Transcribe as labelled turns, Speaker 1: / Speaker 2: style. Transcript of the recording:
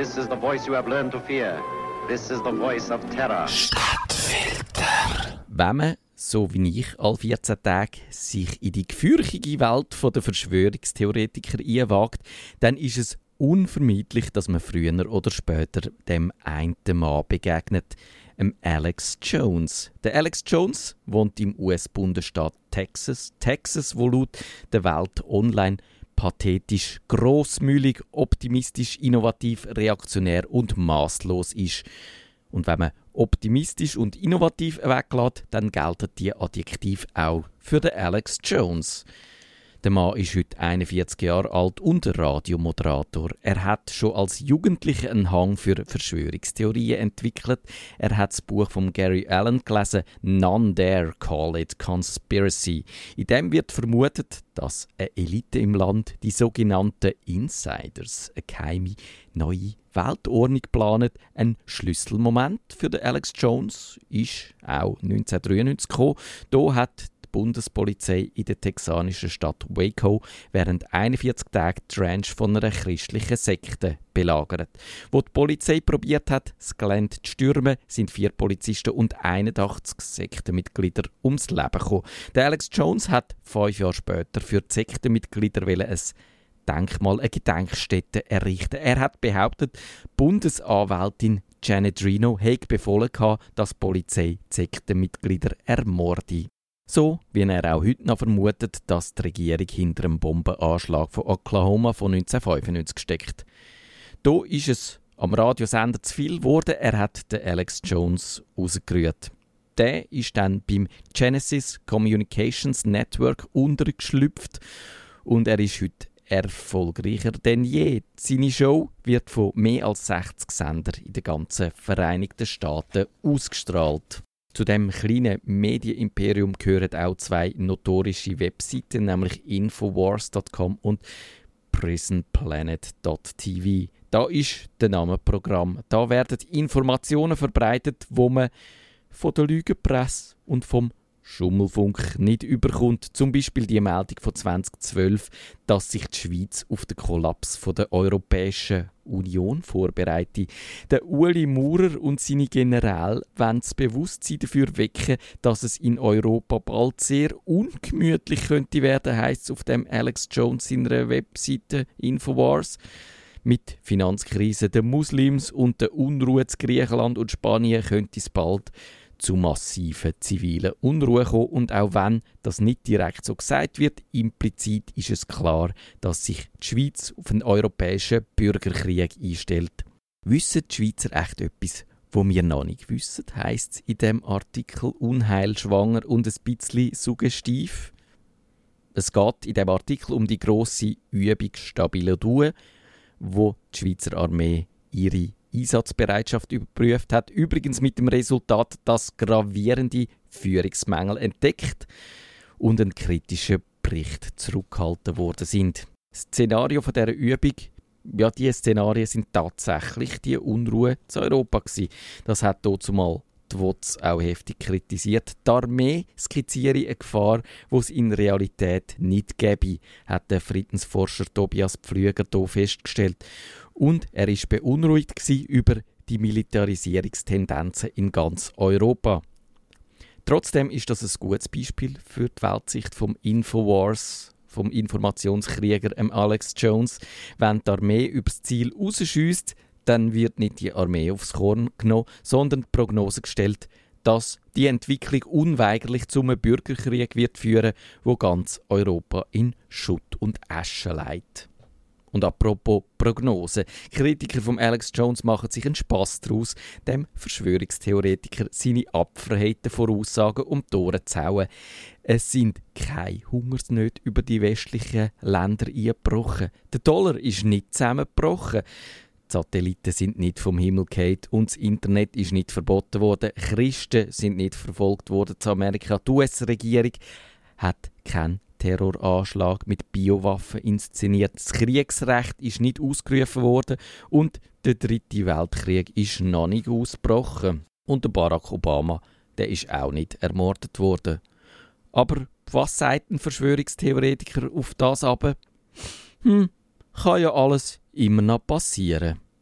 Speaker 1: This is the voice you have learned to fear. This is the voice of terror.
Speaker 2: Stadtfilter. Wenn man, so wie ich, all 14 Tage sich in die gefürchtige Welt der Verschwörungstheoretiker einwagt, dann ist es unvermeidlich, dass man früher oder später dem einen Mann begegnet, dem Alex Jones. Der Alex Jones wohnt im US-Bundesstaat Texas. Texas, wo laut der Welt Online pathetisch, großmühlig, optimistisch, innovativ, reaktionär und maßlos ist. Und wenn man optimistisch und innovativ weglässt, dann gelten die Adjektive auch für den Alex Jones. Der Mann ist heute 41 Jahre alt und Radiomoderator. Er hat schon als Jugendlicher einen Hang für Verschwörungstheorien entwickelt. Er hat das Buch von Gary Allen gelesen, None Dare Call It Conspiracy. In dem wird vermutet, dass eine Elite im Land, die sogenannten Insiders, eine geheime neue Weltordnung planet. Ein Schlüsselmoment für den Alex Jones ist auch 1993 gekommen. Da hat Bundespolizei in der texanischen Stadt Waco während 41 Tagen die Ranch von einer christlichen Sekte belagert. Wo die Polizei probiert hat, das Gelände zu stürmen, sind vier Polizisten und 81 Sektenmitglieder ums Leben gekommen. Der Alex Jones hat fünf Jahre später für die Sektenmitglieder ein Denkmal, eine Gedenkstätte errichten. Er hat behauptet, Bundesanwältin Janet Reno hätte befohlen dass die Polizei die Sektenmitglieder ermorde. So wie er auch heute noch vermutet, dass die Regierung hinter dem Bombenanschlag von Oklahoma von 1995 steckt. Da ist es am Radiosender zu viel geworden. Er hat den Alex Jones rausgerührt. Der ist dann beim Genesis Communications Network untergeschlüpft und er ist heute erfolgreicher denn je. Seine Show wird von mehr als 60 Sendern in den ganzen Vereinigten Staaten ausgestrahlt. Zu dem kleinen Medienimperium gehören auch zwei notorische Webseiten, nämlich Infowars.com und prisonplanet.tv. Da ist der Name Programm. Da werden Informationen verbreitet, wo man von der Lügenpresse und vom Schummelfunk nicht überkommt. Zum Beispiel die Meldung von 2012, dass sich die Schweiz auf den Kollaps der Europäischen Union vorbereitet. Der Uli Maurer und seine Generäle wollen das Bewusstsein dafür wecken, dass es in Europa bald sehr ungemütlich könnte werden, heisst es auf dem Alex Jones seiner Webseite Infowars mit Finanzkrise der Muslims und der Unruhe zu Griechenland und Spanien könnte es bald zu massiven zivilen Unruhe kommen. Und auch wenn das nicht direkt so gesagt wird, implizit ist es klar, dass sich die Schweiz auf einen europäischen Bürgerkrieg einstellt. Wissen die Schweizer echt etwas, wo wir noch nicht wissen, heisst es in dem Artikel unheilschwanger und ein bisschen suggestiv. Es geht in dem Artikel um die grosse Übung Stabile Due, wo die Schweizer Armee ihre Einsatzbereitschaft überprüft hat. Übrigens mit dem Resultat, dass gravierende Führungsmängel entdeckt und ein kritischer Bericht zurückgehalten worden sind. Das Szenario von dieser Übung, ja, diese Szenarien sind tatsächlich die Unruhe zu Europa gewesen. Das hat dort zumal die WOTS auch heftig kritisiert. Die Armee skizziere eine Gefahr, die es in Realität nicht gäbe, hat der Friedensforscher Tobias Pflüger hier festgestellt und er ist beunruhigt über die Militarisierungstendenzen in ganz Europa. Trotzdem ist das ein gutes Beispiel für die Weltsicht vom Infowars, vom Informationskrieger Alex Jones. Wenn die Armee übers Ziel rausschießt, dann wird nicht die Armee aufs Korn genommen, sondern die Prognose gestellt, dass die Entwicklung unweigerlich zum Bürgerkrieg wird führen, wo ganz Europa in Schutt und Asche leitet. Und apropos Prognose. Kritiker von Alex Jones machen sich einen Spass daraus, dem Verschwörungstheoretiker seine Abverheiten Voraussagen um die Ohren zu hauen. Es sind keine Hungersnöte über die westlichen Länder eingebrochen. Der Dollar ist nicht zusammengebrochen. Die Satelliten sind nicht vom Himmel gefallen und das Internet ist nicht verboten worden. Christen sind nicht verfolgt worden zu Amerika. Die US-Regierung hat keinen Terroranschlag mit Biowaffen inszeniert. Das Kriegsrecht ist nicht ausgerufen worden und der dritte Weltkrieg ist noch nicht ausgebrochen. Und der Barack Obama, der ist auch nicht ermordet worden. Aber was sagt ein Verschwörungstheoretiker auf das aber? Hm, kann ja alles immer noch passieren.